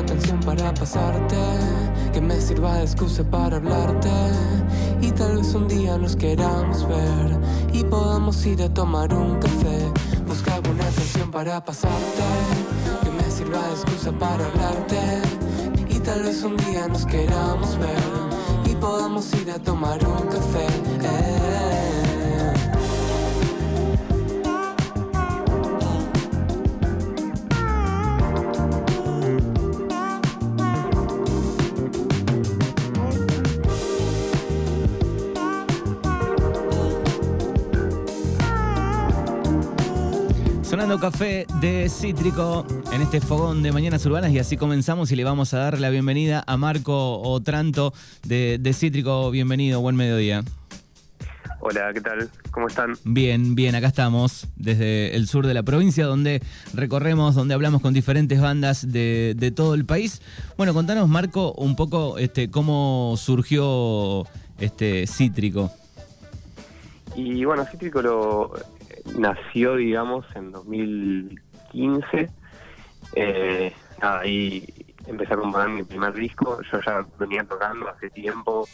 alguna canción para pasarte, que me sirva de excusa para hablarte. Y tal vez un día nos queramos ver y podamos ir a tomar un café. Busca alguna canción para pasarte, que me sirva de excusa para hablarte. Y tal vez un día nos queramos ver y podamos ir a tomar un café. Eh. Sonando café de Cítrico en este fogón de Mañanas Urbanas y así comenzamos y le vamos a dar la bienvenida a Marco Otranto de, de Cítrico. Bienvenido, buen mediodía. Hola, ¿qué tal? ¿Cómo están? Bien, bien, acá estamos desde el sur de la provincia donde recorremos, donde hablamos con diferentes bandas de, de todo el país. Bueno, contanos, Marco, un poco este, cómo surgió este Cítrico. Y bueno, Cítrico lo nació, digamos, en 2015. Eh, ahí empecé a componer mi primer disco. Yo ya venía tocando hace tiempo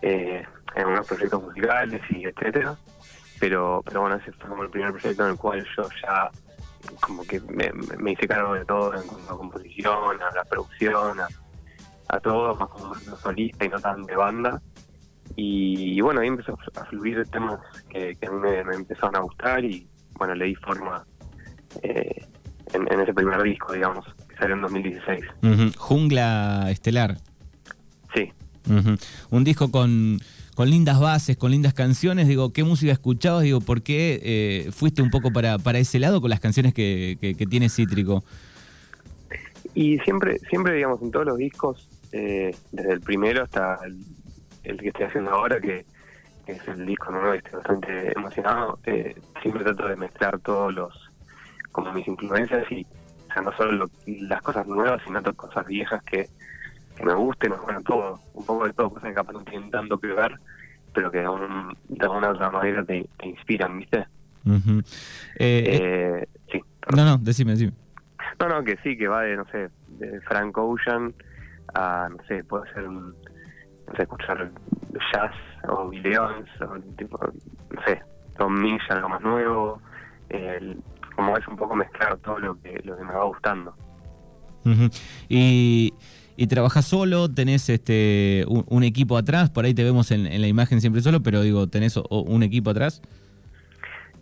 eh, en unos proyectos musicales y etcétera. Pero, pero bueno, ese fue como el primer proyecto en el cual yo ya como que me, hice cargo de todo en cuanto a composición, a la producción, a, todo, más como solista y no tan de banda. Y, bueno, ahí empezó a fluir temas que, a mí me, empezaron a gustar y bueno, le di forma eh, en, ese primer disco, digamos, que salió en 2016. Jungla Estelar. Sí. Un disco con, con lindas bases, con lindas canciones. Digo, ¿qué música escuchabas? Digo, ¿por qué eh, fuiste un poco para, para ese lado con las canciones que, que, tiene Cítrico? Y siempre, siempre, digamos, en todos los discos, eh, desde el primero hasta el el que estoy haciendo ahora, que, es el disco nuevo y estoy bastante emocionado, eh, siempre trato de mezclar todos los, como mis influencias y, o sea, no solo las cosas nuevas, sino otras cosas viejas que, me gusten, bueno, todo, un poco de todo, cosas que capaz no tienen tanto que ver, pero que de, alguna otra manera te, inspiran, ¿viste? Eh, eh, sí. No, no, decime, decime. No, no, que sí, que va de, no sé, de Frank Ocean a, no sé, puede ser un escuchar jazz o videos, o tipo, no sé, Tom Misch, algo más nuevo, como es un poco mezclar todo lo que, lo que me va gustando. Y y trabajas solo, tenés este un, equipo atrás, por ahí te vemos en, la imagen siempre solo, pero digo, ¿tenés un equipo atrás?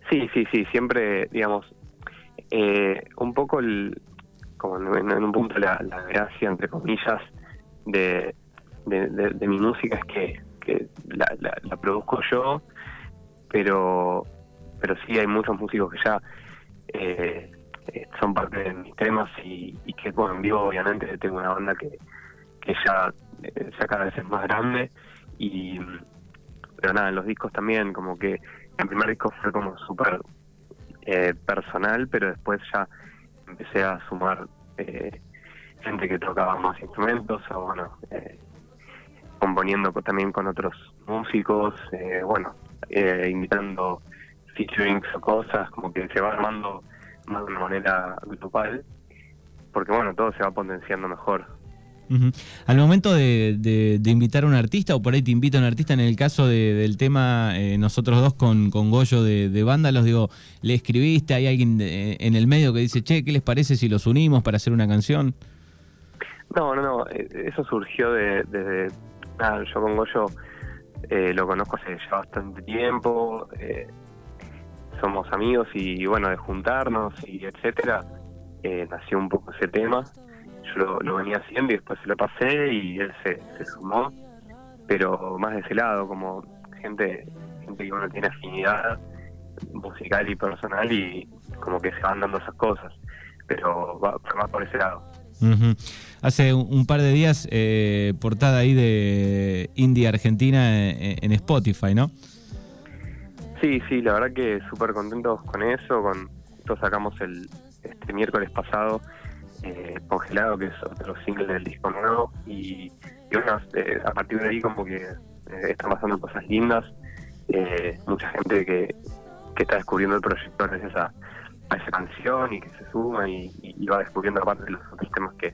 Sí, sí, sí, siempre, digamos, eh, un poco el, como en, un punto la, la, gracia, entre comillas, de, de, mi música es que, la, la, produzco yo, pero pero sí hay muchos músicos que ya eh, eh, son parte de mis temas y, que bueno, en vivo obviamente tengo una banda que, que ya, eh, cada vez es más grande y pero nada, en los discos también como que el primer disco fue como súper personal, pero después ya empecé a sumar gente que tocaba más instrumentos o bueno, componiendo también con otros músicos, eh, bueno, eh, invitando featurings o cosas, como que se va armando más de una manera grupal, porque bueno, todo se va potenciando mejor. Al momento de, de, invitar a un artista, o por ahí te invita a un artista, en el caso del tema eh, nosotros dos con, con Goyo de, de banda, los digo, ¿le escribiste? ¿Hay alguien en el medio que dice, che, ¿qué les parece si los unimos para hacer una canción? No, no, no, eso surgió desde yo con Goyo eh, lo conozco hace ya bastante tiempo, eh, somos amigos y bueno, de juntarnos y etcétera, eh, nació un poco ese tema. Yo lo, venía haciendo y después se lo pasé y él se, sumó, pero más de ese lado, como gente, gente que uno tiene afinidad musical y personal y como que se van dando esas cosas, pero va, más por ese lado. Hace un, par de días, eh, portada ahí de Indie Argentina en, Spotify, ¿no? Sí, sí, la verdad que súper contentos con eso. Con, esto sacamos el este miércoles pasado, eh, Congelado, que es otro single del disco nuevo. Y, bueno, eh, a partir de ahí como que están pasando cosas lindas. mucha gente que, que está descubriendo el proyecto gracias a, esa canción y que se suma y, va descubriendo aparte de los otros temas que,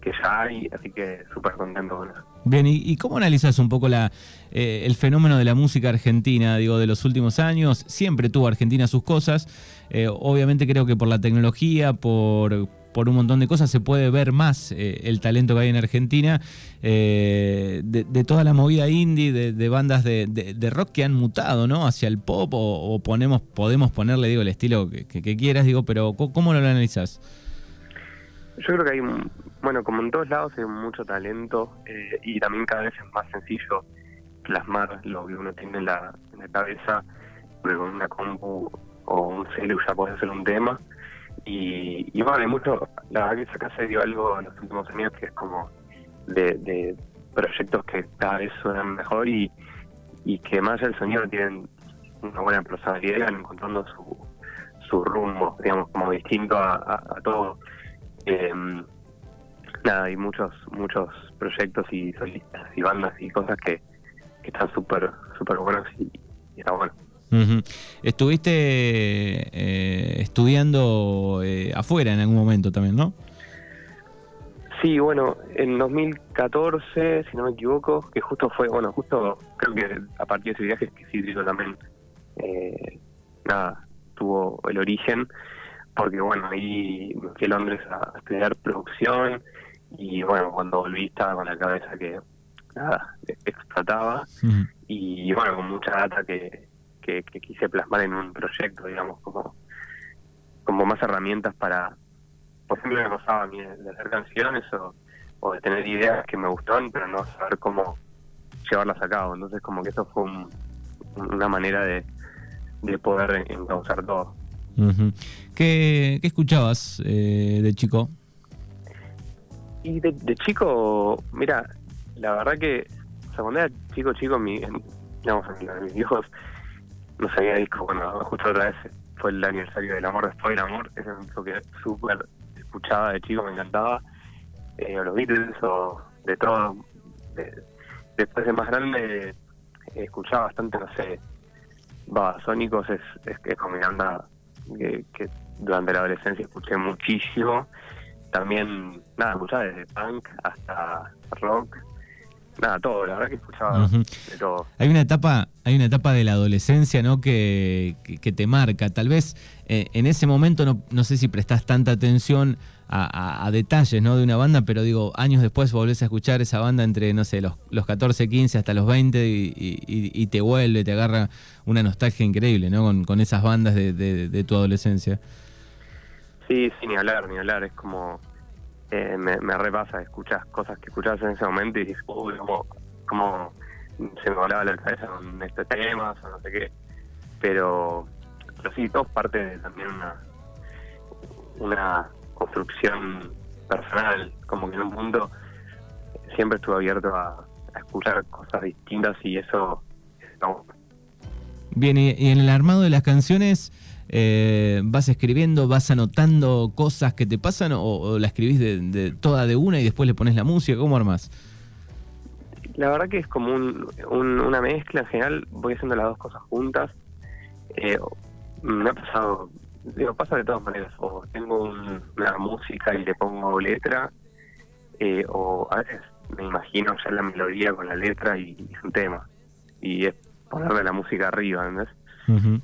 que ya hay, así que súper contento con eso. Bien, ¿y, cómo analizas un poco la, eh, el fenómeno de la música argentina, digo, de los últimos años? Siempre tuvo Argentina sus cosas, eh, obviamente creo que por la tecnología, por, por un montón de cosas se puede ver más eh, el talento que hay en Argentina, de, toda la movida indie, de, bandas de, rock que han mutado ¿no? hacia el pop o, ponemos, podemos ponerle digo, el estilo que, quieras, digo, pero ¿cómo lo analizas? Yo creo que hay bueno, como en todos lados hay mucho talento eh, y también cada vez es más sencillo plasmar lo que uno tiene en la, cabeza, porque con una compu o un celu ya puede hacer un tema. Y, y bueno, hay mucho, la verdad que acá se dio algo en los últimos años que es como de, proyectos que cada vez suenan mejor y, y que más allá del sonido tienen una buena personalidad van encontrando su, su rumbo, digamos, como distinto a, todo. Eh, hay muchos, muchos proyectos y solistas y bandas y cosas que, están súper, súper buenos y, está bueno. Estuviste eh, estudiando eh, afuera en algún momento también, ¿no? Sí, bueno, en 2014, si no me equivoco, que justo fue, bueno, justo creo que a partir de ese viaje que Cítrico también, eh, nada, tuvo el origen, porque bueno, ahí me fui a Londres a estudiar producción y bueno, cuando volví estaba con la cabeza que nada, explotaba. Y bueno, con mucha data que, que, quise plasmar en un proyecto, digamos, como, como más herramientas para, por ejemplo, me pasaba a mí de hacer canciones o, o de tener ideas que me gustaban, pero no saber cómo llevarlas a cabo. Entonces, como que eso fue una manera de, de poder encauzar todo. ¿Qué, ¿Qué, escuchabas eh, de chico? Y de, chico, mira, la verdad que, o sea, cuando era chico, chico, mi, digamos, mis viejos no sabía disco, bueno, justo otra vez fue el aniversario del amor después del amor, ese es un disco que súper escuchaba de chico, me encantaba, eh, los Beatles, o de todo. después de más grande, escuchaba bastante, no sé, Babasónicos es, es, es como mi banda que, que durante la adolescencia escuché muchísimo también, nada, escuchaba desde punk hasta rock, nada, todo, la verdad que escuchaba de todo. Hay una etapa, hay una etapa de la adolescencia, ¿no? Que, que, te marca. Tal vez eh, en ese momento no, no sé si prestás tanta atención a, detalles, ¿no? De una banda, pero digo, años después volvés a escuchar esa banda entre, no sé, los, los 14, 15 hasta los 20 y, te vuelve, te agarra una nostalgia increíble, ¿no? Con, con esas bandas de, de tu adolescencia. Sí, sí, ni hablar, ni hablar. Es como. Eh, me, repasa, escuchas cosas que escuchabas en ese momento y dices, uy, como, se me volaba la cabeza con estos temas o no sé qué. Pero, pero sí, todo parte de también una, una construcción personal. Como que en un punto siempre estuve abierto a, escuchar cosas distintas y eso. Bien, y en el armado de las canciones eh, vas escribiendo, vas anotando cosas que te pasan o, la escribís de, toda de una y después le pones la música? ¿Cómo armas? La verdad que es como una mezcla. En general voy haciendo las dos cosas juntas. Eh, me ha pasado, digo, pasa de todas maneras. O tengo una música y le pongo letra, eh, o a veces me imagino ya la melodía con la letra y, es un tema. Y es ponerle la música arriba, ¿entendés?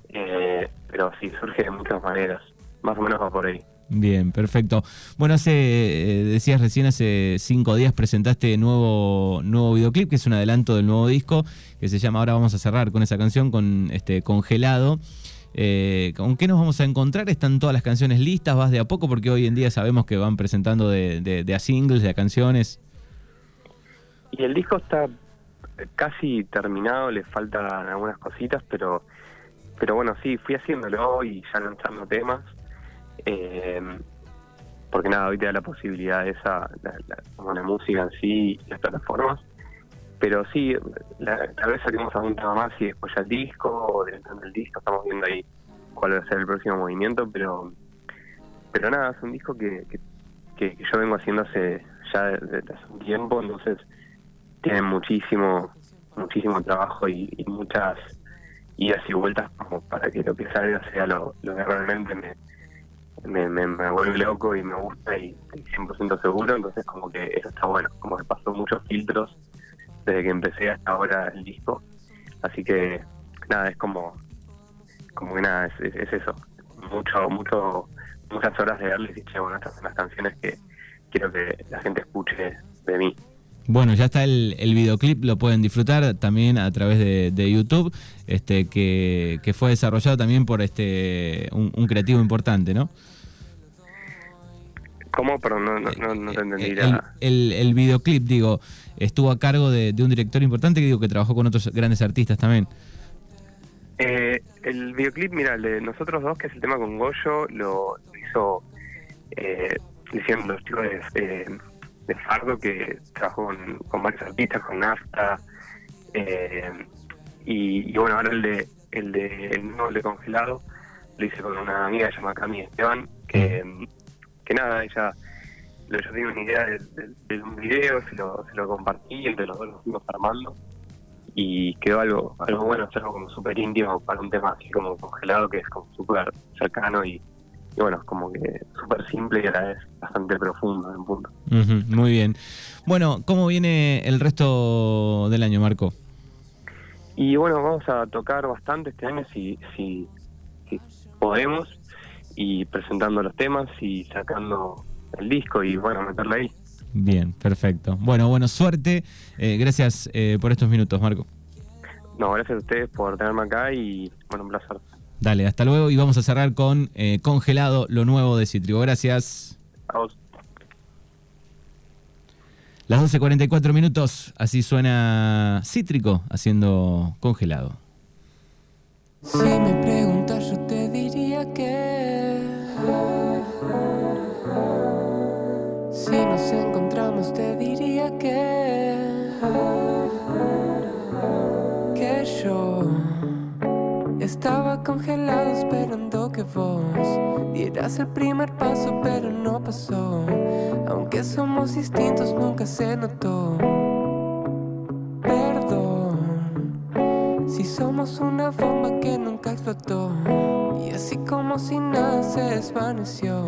eh, pero sí, surge de muchas maneras. Más o menos va por ahí. Bien, perfecto. Bueno, hace, eh, decías recién, hace cinco días presentaste nuevo, nuevo videoclip, que es un adelanto del nuevo disco, que se llama, ahora vamos a cerrar con esa canción, con este Congelado. Eh, ¿Con qué nos vamos a encontrar? ¿Están todas las canciones listas? ¿Vas de a poco? Porque hoy en día sabemos que van presentando de, de a singles, de a canciones. Y el disco está casi terminado, le faltan algunas cositas, pero pero bueno, sí, fui haciéndolo y ya lanzando temas. Eh, porque nada, hoy te da la posibilidad esa, la, la, música en sí y las plataformas. Pero sí, la, tal vez saquemos algún tema más y después ya el disco, o dentro del disco, estamos viendo ahí cuál va a ser el próximo movimiento, pero pero nada, es un disco que, que, yo vengo haciendo hace ya desde hace un tiempo, entonces tiene muchísimo, muchísimo trabajo y muchas idas y vueltas como para que lo que salga sea lo, que realmente me, me, me, me vuelve loco y me gusta y estoy 100% seguro, entonces como que eso está bueno, como que pasó muchos filtros desde que empecé hasta ahora el disco, así que nada, es como, como que nada, es, es, eso, mucho, mucho, muchas horas de darles y che, bueno, estas son las canciones que quiero que la gente escuche de mí. Bueno, ya está el, el videoclip, lo pueden disfrutar también a través de, de YouTube, este que, que, fue desarrollado también por este un, un creativo importante, ¿no? ¿Cómo? Pero no, no, no, no te entendí. El, el, el, videoclip, digo, estuvo a cargo de, de, un director importante que digo que trabajó con otros grandes artistas también. Eh, el videoclip, mira, el de nosotros dos, que es el tema con Goyo, lo, hizo, eh, hicieron los chicos eh, de Fardo, que trabajó con, con, varios artistas, con Nafta, eh, y, y, bueno, ahora el de el de el de congelado lo hice con una amiga llamada Cami Esteban, que que nada, ella, yo tenía una idea de, de, de, un video, se lo, se lo compartí, entre los dos lo fuimos armando y quedó algo algo bueno, algo como súper íntimo para un tema así como congelado que es como súper cercano y, y, bueno, como que súper simple y a la vez bastante profundo en punto. Uh -huh, muy bien. Bueno, ¿cómo viene el resto del año, Marco? Y bueno, vamos a tocar bastante este año si, si, si podemos y presentando los temas y sacando el disco y bueno, meterla ahí. Bien, perfecto. Bueno, bueno, suerte. Eh, gracias eh, por estos minutos, Marco. No, gracias a ustedes por tenerme acá y bueno, un placer. Dale, hasta luego y vamos a cerrar con eh, Congelado, lo nuevo de Citrigo. Gracias. A vos. Las 12.44 minutos, así suena Cítrico haciendo Congelado. Si me preguntas, yo te diría que si nos encontramos, te diría que estaba congelado esperando que vos dieras el primer paso, pero no pasó. Aunque somos distintos, nunca se notó. Si somos una bomba que nunca explotó Y así como si nada se desvaneció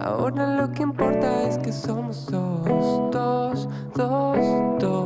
Ahora lo que importa es que somos dos, dos, dos, dos